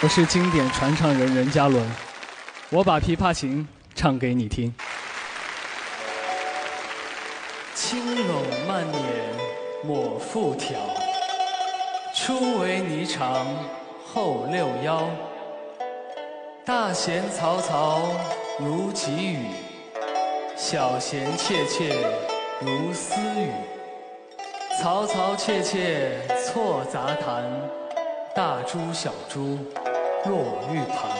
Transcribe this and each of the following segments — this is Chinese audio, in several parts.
我是经典传唱人任嘉伦，我把琵琶行唱给你听。轻拢慢捻抹复挑，初为霓裳后六幺。大弦嘈嘈如急雨，小弦切切如私语。嘈嘈切切错杂弹，大珠小珠落玉盘。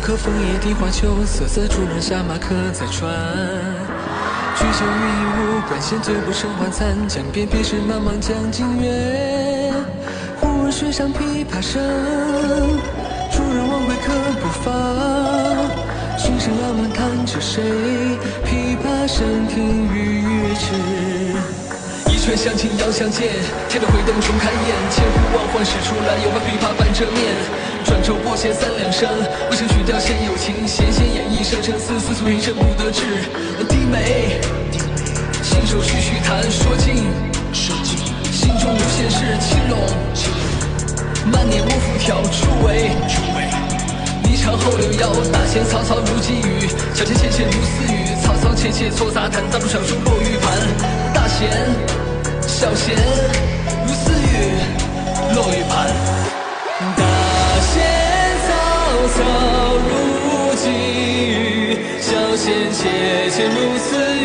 可枫叶荻花秋，瑟瑟主人下马客在船。举酒欲饮无管弦，酒不胜还残。江边别时茫茫江浸月。忽闻水上琵琶声，主人忘归客不发。琴声暗问弹者谁？琵琶声停欲语迟。一拳相亲遥相见，天灯回灯重开宴。千呼万唤始出来，犹把琵琶半遮面。转轴拨弦三两声，未成曲调先有情，弦弦掩抑声声思，思诉一生不得志。低眉，信手续续弹，说尽，说尽心中无限事。轻拢，慢捻摸复挑，初为，霓裳后六幺。大弦嘈嘈如急雨，小弦切切如私语。嘈嘈切切错杂弹，大珠小珠落玉盘。大弦，小弦如私语，落玉盘。大弦嘈嘈如急雨，小弦切切如私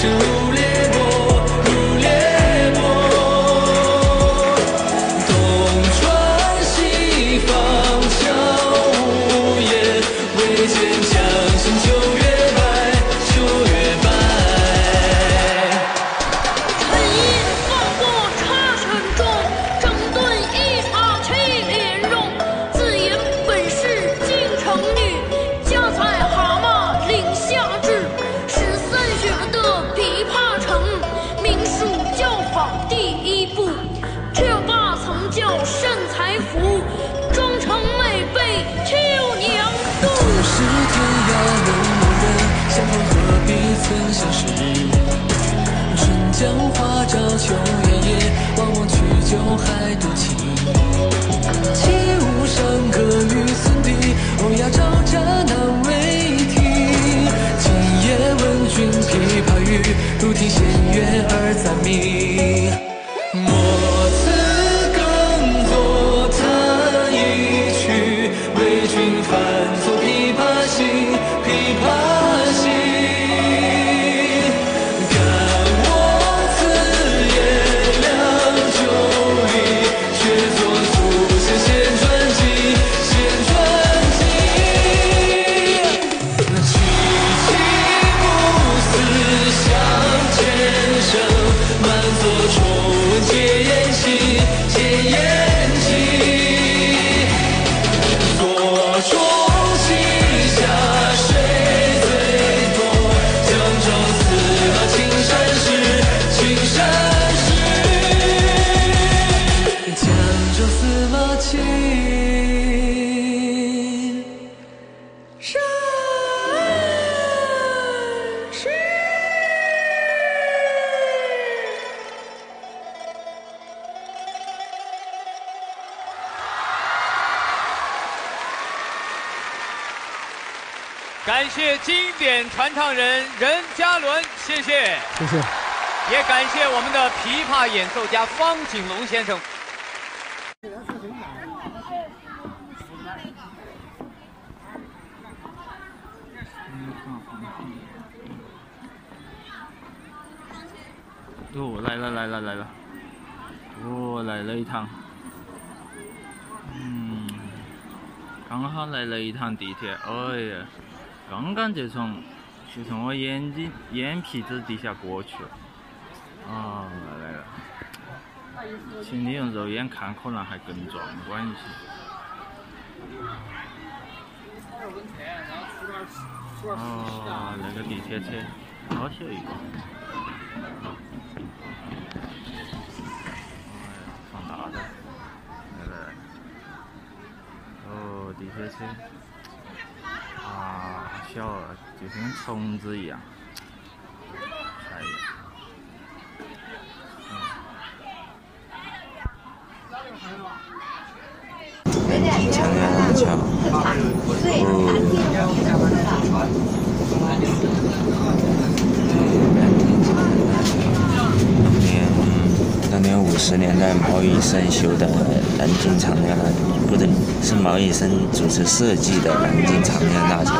to 感谢经典传唱人任嘉伦，谢谢，谢谢，也感谢我们的琵琶演奏家方景龙先生。哦，来了来了来了，哦，来了一趟，嗯，刚好来了一趟地铁，哎呀，刚刚就从就从我眼睛眼皮子底下过去了，啊，来了，请你用肉眼看，可能还更壮观一些。哦，那个地铁车，好小一个。放大的，来来来，哦，地铁车，啊，就跟虫子一样，哎呀，长江大桥，当年当年五十年代毛以生修的南京长江大桥，不对，是毛以生主持设计的南京长江大桥。